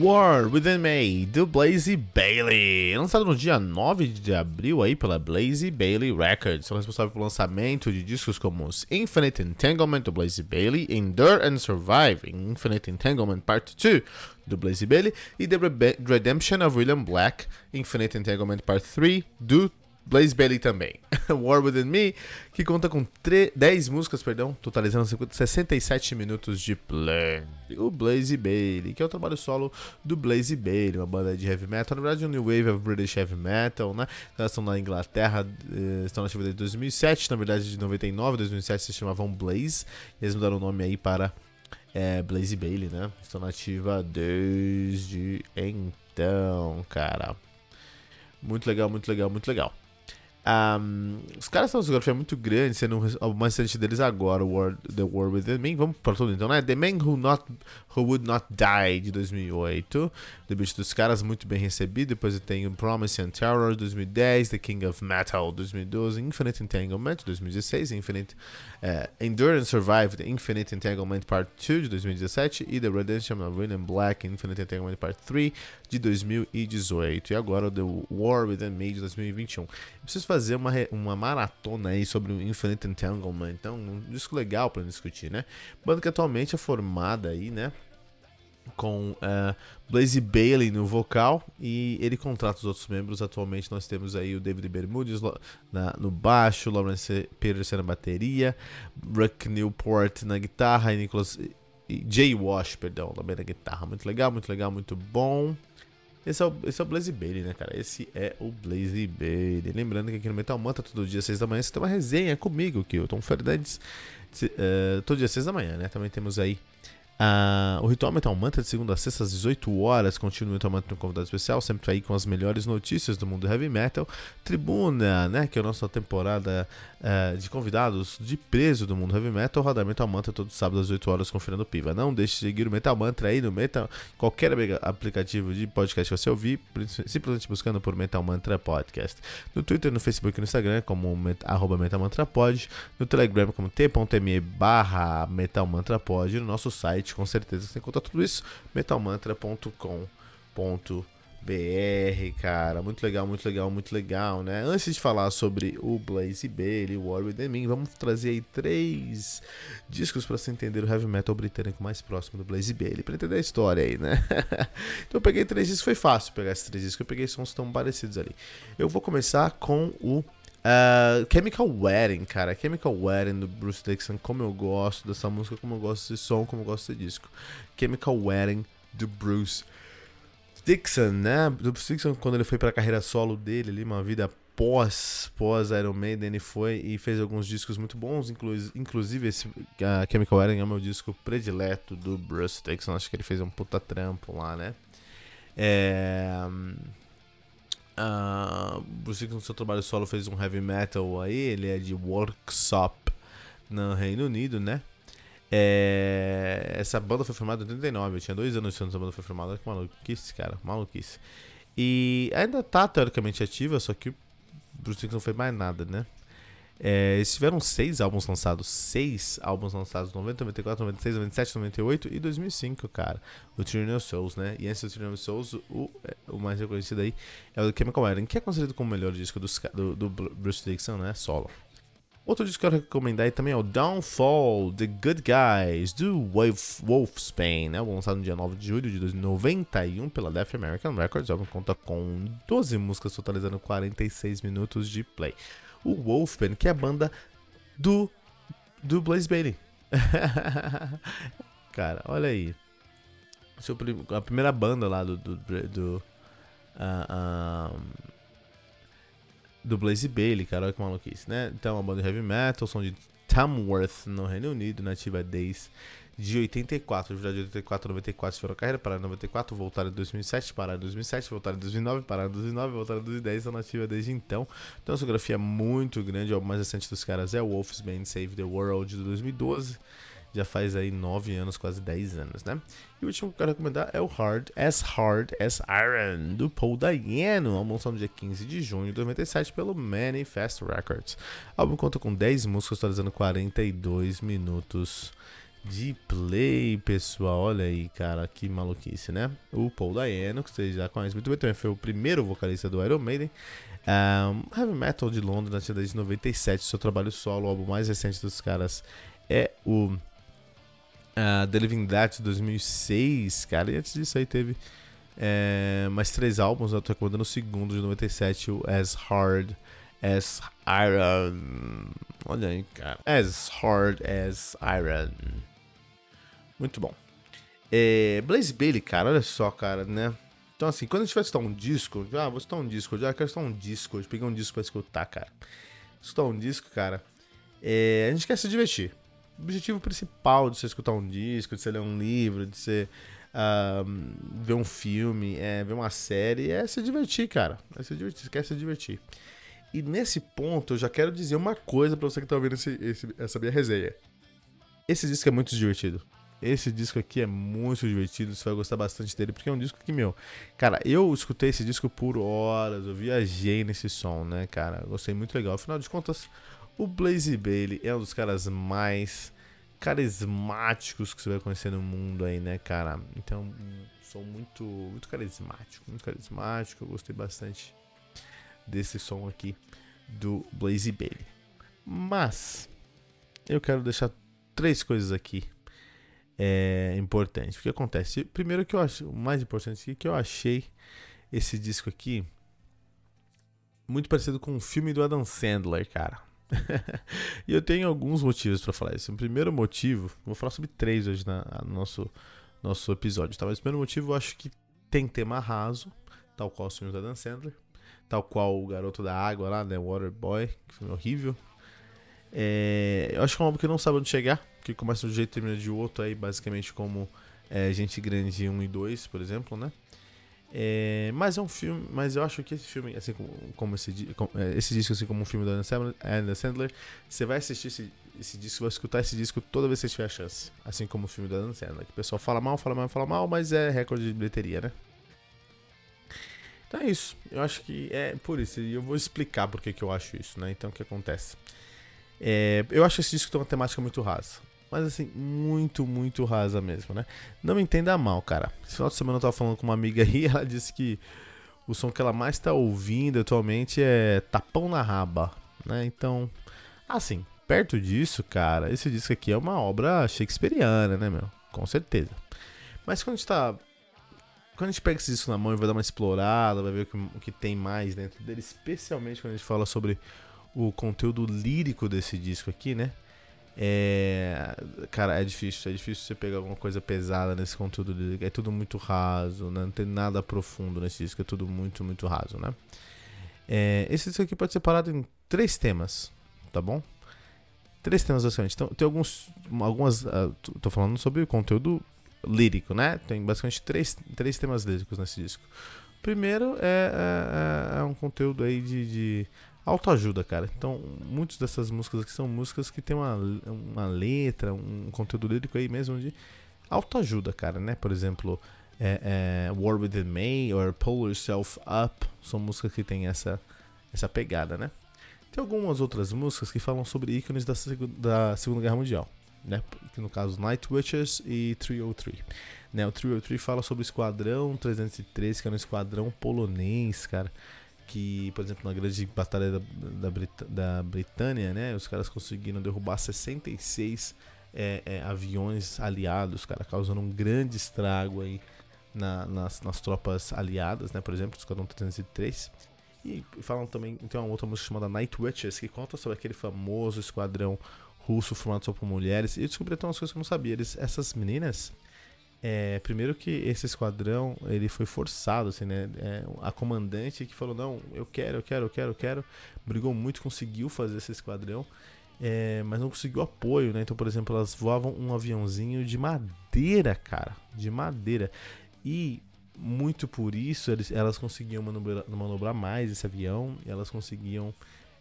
War Within Me, do Blaze Bailey. Lançado no dia 9 de abril aí pela Blaze Bailey Records. São responsáveis pelo lançamento de discos como os Infinite Entanglement, do Blaze Bailey, Endure and Survive, Infinite Entanglement Part 2, do Blaze Bailey, e The Redemption of William Black, Infinite Entanglement Part 3, do Blaze Bailey também. War Within Me, que conta com 10 músicas, perdão, totalizando 67 minutos de play. O Blaze Bailey, que é o trabalho solo do Blaze Bailey, uma banda de heavy metal, na verdade um new wave of British heavy metal, né? Elas estão na Inglaterra, eh, estão na atividade de 2007, na verdade de 99, 2007 se chamavam Blaze, e eles mudaram o nome aí para é, Blaze Bailey, né? Estão na ativa desde então, cara. Muito legal, muito legal, muito legal. Um, os caras têm uma discografia muito grande, sendo mais recente deles agora, War, The War Within Me. Vamos para tudo então, né? The Man Who, Not, Who Would Not Die, de 2008. O debut dos caras, muito bem recebido. Depois tem Promise and Terror, 2010. The King of Metal, 2012. Infinite Entanglement, 2016. Infinite uh, Endure and Survive, The Infinite Entanglement Part 2, de 2017. E The Redemption of William Black, Infinite Entanglement Part 3, de 2018. E agora The War Within Me, de 2021. Eu preciso fazer uma, uma maratona aí sobre o Infinite Entanglement. Então, um disco legal para discutir, né? Banda que atualmente é formada aí, né? Com uh, Blaze Bailey no vocal e ele contrata os outros membros. Atualmente nós temos aí o David Bermudes na, no baixo, Lawrence Peterson na bateria, Ruck Newport na guitarra e Nicholas e Jay Wash, perdão, também na guitarra. Muito legal, muito legal, muito bom. Esse é, o, esse é o Blaze Bailey, né, cara? Esse é o Blaze Bailey. Lembrando que aqui no Metal Manta, todo dia, 6 da manhã, você tem uma resenha comigo, que eu Tom Fernandes. Uh, todo dia, 6 da manhã, né? Também temos aí Uh, o Ritual Metal Mantra de segunda a sexta às 18 horas. Continua o Metal Mantra no convidado especial, sempre aí com as melhores notícias do mundo heavy metal. Tribuna, né, que é a nossa temporada uh, de convidados de preso do mundo heavy metal. Rodar Metal Mantra todo sábado às 8 horas com o Fernando Piva. Não deixe de seguir o Metal Mantra aí no Metal, qualquer aplicativo de podcast que você ouvir, simplesmente buscando por Metal Mantra Podcast. No Twitter, no Facebook e no Instagram, como met, arroba Metal Mantra Pod. No Telegram, como t.me barra Metal Mantra Pod. No nosso site site, com certeza você encontra tudo isso, metalmantra.com.br, cara. Muito legal, muito legal, muito legal, né? Antes de falar sobre o Blaze Bailey, o War With Me, vamos trazer aí três discos para você entender o heavy metal britânico mais próximo do Blaze Bailey, para entender a história aí, né? então eu peguei três discos, foi fácil pegar esses três discos, eu peguei sons tão parecidos ali. Eu vou começar com o Uh, Chemical Wedding, cara. Chemical Wedding do Bruce Dixon, como eu gosto dessa música, como eu gosto desse som, como eu gosto desse disco. Chemical Wedding do Bruce Dixon, né? Bruce Dixon, quando ele foi pra carreira solo dele ali, uma vida pós, pós Iron Maiden, ele foi e fez alguns discos muito bons, inclu inclusive esse uh, Chemical Wedding é o meu disco predileto do Bruce Dixon. Acho que ele fez um puta trampo lá, né? É. Uh, Bruce Dickinson, no seu trabalho solo, fez um heavy metal aí. Ele é de Workshop no Reino Unido, né? É, essa banda foi formada em 89. Eu tinha dois anos quando essa banda foi formada. Olha que maluquice, cara. Maluquice. E ainda tá teoricamente ativa, só que o Bruce Dickinson não fez mais nada, né? É, eles tiveram seis álbuns lançados, seis álbuns lançados, 90, 94, 96, 97, 98 e 2005, cara. O Tyranny Souls, né? E antes do Tyranny Souls, o, é, o mais reconhecido aí é o Chemical Wedding, que é considerado como o melhor disco do, do, do Bruce Dixon, né? Solo. Outro disco que eu quero recomendar aí também é o Downfall, The Good Guys, do Wolf, Wolfsbane, né? Lançado no dia 9 de julho de 1991 pela Deaf American Records. O álbum conta com 12 músicas, totalizando 46 minutos de play o Wolfman, que é a banda do, do Blaze Bailey. Cara, olha aí. A primeira banda lá do. do, do, uh, do Blaze Bailey, cara, olha que maluquice, né? Então, uma banda de heavy metal, som de Tamworth, no Reino Unido, nativa desde de 84, de 84 a 94 tiveram carreira, pararam em 94, voltaram em 2007, pararam em 2007, voltaram em 2009, pararam em 2009, voltaram em 2010, estão nativa desde então. Então, a discografia é muito grande, o mais recente dos caras é o Wolf's Band Save the World de 2012, já faz aí 9 anos, quase 10 anos, né? E o último que eu quero recomendar é o Hard As Hard As Iron, do Paul Dayano, álbum lançado no dia 15 de junho de 97 pelo Manifest Records. O álbum conta com 10 músicas, totalizando 42 minutos de play, pessoal. Olha aí, cara, que maluquice, né? O Paul Dayano, que vocês já conhecem muito bem, também foi o primeiro vocalista do Iron Maiden. Um, heavy Metal de Londres, na desde 97. Seu trabalho solo, o álbum mais recente dos caras é o uh, The Living Dead de 2006, cara. E antes disso aí teve é, mais três álbuns. Eu tô recomendando o segundo de 97, o As Hard as Iron. Olha aí, cara. As Hard as Iron. Muito bom. É, Blaze Bailey, cara, olha só, cara, né? Então, assim, quando a gente vai escutar um disco, ah, vou escutar um disco, já quero escutar um disco, hoje peguei um disco pra escutar, cara. Escutar um disco, cara, é, a gente quer se divertir. Objetivo principal de você escutar um disco, de você ler um livro, de você uh, ver um filme, é, ver uma série, é se divertir, cara. É se divertir, você quer se divertir. E nesse ponto eu já quero dizer uma coisa para você que tá ouvindo esse, esse, essa minha resenha. Esse disco é muito divertido. Esse disco aqui é muito divertido, você vai gostar bastante dele, porque é um disco que, meu, cara, eu escutei esse disco por horas, eu viajei nesse som, né, cara, gostei muito legal. Afinal de contas, o Blaze Bailey é um dos caras mais carismáticos que você vai conhecer no mundo aí, né, cara. Então, som muito, muito carismático, muito carismático, eu gostei bastante desse som aqui do Blaze Bailey. Mas eu quero deixar três coisas aqui é, importantes. O que acontece? Primeiro que eu acho, o mais importante aqui, que eu achei esse disco aqui muito parecido com um filme do Adam Sandler, cara. e eu tenho alguns motivos para falar isso. O primeiro motivo, vou falar sobre três hoje na, no nosso, nosso episódio, tá? Mas o primeiro motivo eu acho que tem tema raso, tal qual os filmes do Adam Sandler tal qual o Garoto da Água lá, né? Waterboy, que foi horrível. É, eu acho que é um álbum que não sabe onde chegar, que começa de um jeito e termina de outro, aí basicamente como é, Gente Grande 1 e 2, por exemplo, né? É, mas é um filme, mas eu acho que esse filme, assim como, como esse, como, é, esse disco, assim como um filme do Adam Sandler, você vai assistir esse, esse disco, vai escutar esse disco toda vez que você tiver a chance, assim como o filme do Adam Sandler. Que o pessoal fala mal, fala mal, fala mal, mas é recorde de bilheteria, né? Então é isso. Eu acho que é por isso. E eu vou explicar por que eu acho isso, né? Então o que acontece? É, eu acho esse disco tem uma temática muito rasa. Mas assim, muito, muito rasa mesmo, né? Não me entenda mal, cara. Esse final de semana eu tava falando com uma amiga aí ela disse que o som que ela mais tá ouvindo atualmente é Tapão na Raba, né? Então, assim, perto disso, cara, esse disco aqui é uma obra shakespeariana, né, meu? Com certeza. Mas quando a gente tá quando a gente pega esse disco na mão e vai dar uma explorada, vai ver o que, o que tem mais dentro dele, especialmente quando a gente fala sobre o conteúdo lírico desse disco aqui, né? É, cara, é difícil, é difícil você pegar alguma coisa pesada nesse conteúdo. É tudo muito raso, né? não tem nada profundo nesse disco, é tudo muito, muito raso, né? É, esse disco aqui pode ser parado em três temas, tá bom? Três temas basicamente. Então, tem alguns, algumas, uh, tô falando sobre conteúdo lírico, né? Tem basicamente três, três temas líricos nesse disco. O primeiro é, é, é, é um conteúdo aí de, de autoajuda, cara. Então, muitas dessas músicas aqui são músicas que tem uma, uma letra, um conteúdo lírico aí mesmo de autoajuda, cara, né? Por exemplo, é, é, War Within Me ou Pull Yourself Up são músicas que tem essa, essa pegada, né? Tem algumas outras músicas que falam sobre ícones da, da Segunda Guerra Mundial né? Que no caso Night Witches e 303. Né, o 303 fala sobre o Esquadrão 303, que era um esquadrão polonês, cara. Que, por exemplo, na grande batalha da, da, Brit da Britânia, né? Os caras conseguiram derrubar 66 é, é, aviões aliados, cara, causando um grande estrago aí na, nas, nas tropas aliadas, né? Por exemplo, o Esquadrão 303. E falam também, tem uma outra música chamada Night Witches, que conta sobre aquele famoso esquadrão russo formado só por mulheres. E eu descobri até umas coisas que eu não sabia. Eles, essas meninas, é, primeiro que esse esquadrão ele foi forçado, assim, né? É, a comandante que falou: Não, eu quero, eu quero, eu quero, eu quero. Brigou muito, conseguiu fazer esse esquadrão. é, mas não conseguiu apoio, né? Então, por exemplo, elas voavam um aviãozinho de madeira, cara, de madeira. E muito por isso eles, elas conseguiam manobrar, manobrar mais esse avião, elas conseguiam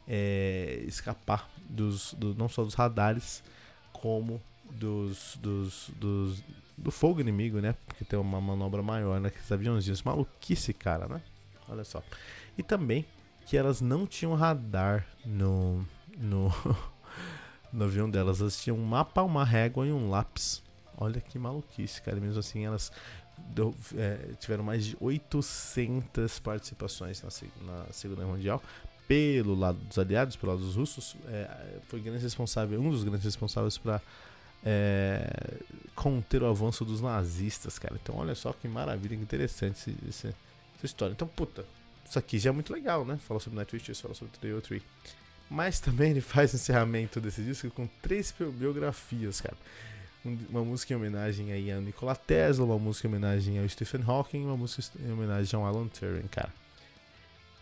é, escapar dos, do, não só dos radares, como dos, dos, dos, do fogo inimigo, né? Porque tem uma manobra maior naqueles aviãozinhos. Maluquice, cara, né? Olha só. E também que elas não tinham radar no, no, no avião delas. Elas tinham um mapa, uma régua e um lápis. Olha que maluquice, cara. Mesmo assim, elas deu, é, tiveram mais de 800 participações na, na Segunda Guerra Mundial pelo lado dos aliados, pelo lado dos russos, é, foi grande responsável, um dos grandes responsáveis para é, conter o avanço dos nazistas, cara. Então, olha só que maravilha, que interessante esse, esse, essa história. Então, puta, isso aqui já é muito legal, né? Fala sobre Nightwish, fala sobre Trio Tree. Mas também ele faz o encerramento desse disco com três biografias, cara. Uma música em homenagem aí a Nikola Tesla, uma música em homenagem ao Stephen Hawking uma música em homenagem ao Alan Turing, cara.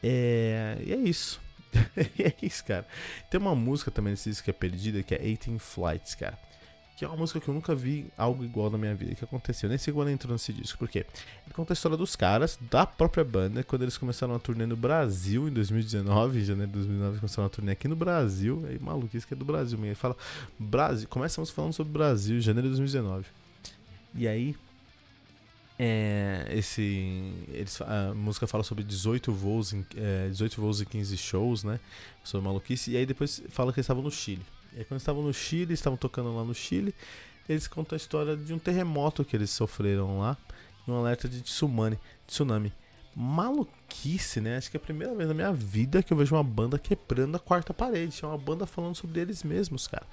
É, e é isso. é isso, cara. Tem uma música também nesse disco que é perdida, que é 18 Flights, cara. Que é uma música que eu nunca vi algo igual na minha vida. que aconteceu? Nem sei quando entrou nesse disco. Por quê? Ele conta a história dos caras, da própria banda, quando eles começaram a turnê no Brasil em 2019. Em janeiro de 2019, começaram a turnê aqui no Brasil. Aí, maluco, isso que é do Brasil mesmo. Ele fala, Brasil. Começamos falando sobre Brasil, em janeiro de 2019. E aí, é, esse, eles, a música fala sobre 18 voos, em, é, 18 voos e 15 shows, né? Sobre maluquice. E aí depois fala que eles estavam no Chile. E aí quando estavam no Chile, estavam tocando lá no Chile, eles contam a história de um terremoto que eles sofreram lá. Um alerta de tsunami. tsunami. Maluquice, né? Acho que é a primeira vez na minha vida que eu vejo uma banda quebrando a quarta parede. É uma banda falando sobre eles mesmos, cara.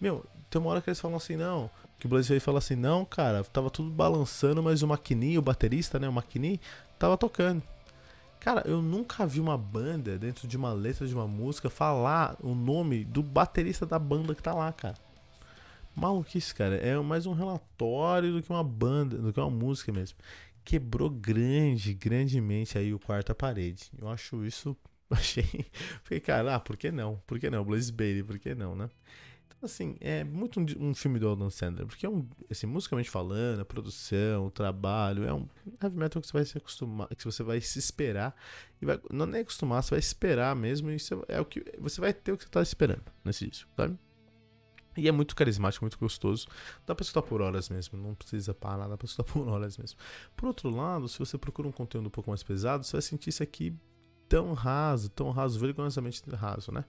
Meu, tem uma hora que eles falam assim, não, que o Blaze veio falar assim, não, cara, tava tudo balançando, mas o Maquini, o baterista, né, o Maquini, tava tocando. Cara, eu nunca vi uma banda dentro de uma letra de uma música falar o nome do baterista da banda que tá lá, cara. Maluquice, cara. É mais um relatório do que uma banda, do que uma música mesmo. Quebrou grande, grandemente aí o quarta parede. Eu acho isso. Achei. Fiquei, cara, ah, por que não? Por que não? Blaze Bailey, por que não, né? Assim, é muito um, um, filme do Adam Sandler, porque é um, assim, musicalmente falando, a produção, o trabalho, é um heavy metal que você vai se acostumar, que você vai se esperar, e vai, não é acostumar, você vai esperar mesmo, e isso é o que, você vai ter o que você tá esperando nesse disco, sabe? E é muito carismático, muito gostoso. Dá pra escutar por horas mesmo, não precisa parar, dá pra escutar por horas mesmo. Por outro lado, se você procura um conteúdo um pouco mais pesado, você vai sentir isso aqui tão raso, tão raso, vergonhosamente raso, né?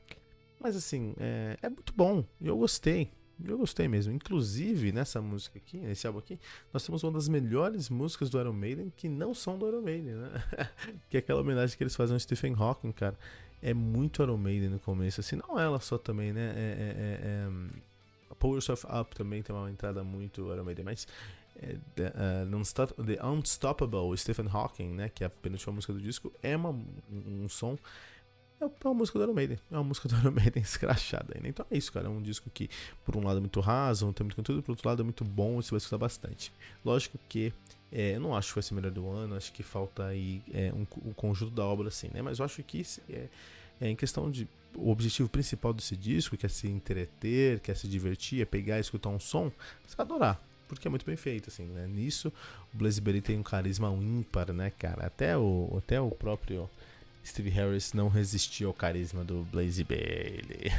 Mas assim, é, é muito bom. Eu gostei. Eu gostei mesmo. Inclusive, nessa música aqui, nesse álbum aqui, nós temos uma das melhores músicas do Iron Maiden que não são do Iron Maiden, né? que é aquela homenagem que eles fazem ao Stephen Hawking, cara. É muito Iron Maiden no começo, assim, não ela só também, né? É, é, é, é Yourself Up também tem uma entrada muito Iron Maiden, mas é, the, uh, the Unstoppable Stephen Hawking, né? Que é a penúltima música do disco, é uma, um, um som é uma música do Iron Maiden. É uma música do Iron Maiden escrachada ainda. Então é isso, cara. É um disco que, por um lado, é muito raso, não tem muito conteúdo, por outro lado, é muito bom você vai escutar bastante. Lógico que é, eu não acho que vai ser melhor do ano, acho que falta aí é, um, um, conjunto da obra assim, né? Mas eu acho que é, é, em questão de. O objetivo principal desse disco, que é se entreter, quer se divertir, é pegar e escutar um som, você vai adorar porque é muito bem feito, assim, né? Nisso, o Blaze Berry tem um carisma ímpar, né, cara? Até o, até o próprio Steve Harris não resistiu ao carisma do Blaze Bailey.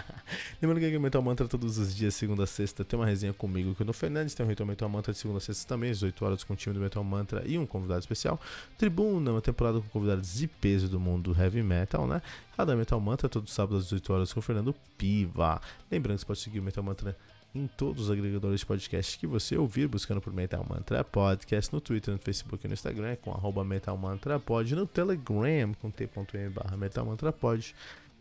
Lembrando que o Metal Mantra todos os dias, segunda a sexta, tem uma resenha comigo, que no Fernandes tem um Ritual Metal Mantra de segunda a sexta também, às 18 horas com o time do Metal Mantra e um convidado especial. Tribuna, uma temporada com convidados de peso do mundo heavy metal, né? Radar Metal Mantra todos os sábados às 18 horas com o Fernando Piva. Lembrando que você pode seguir o Metal Mantra em todos os agregadores de podcast que você ouvir, buscando por Metal Mantra Podcast, no Twitter, no Facebook e no Instagram, com arroba Metal Mantra Pod, no Telegram, com t.m Metal Mantra Pod,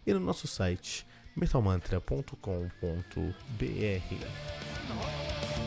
e no nosso site, metalmantra.com.br.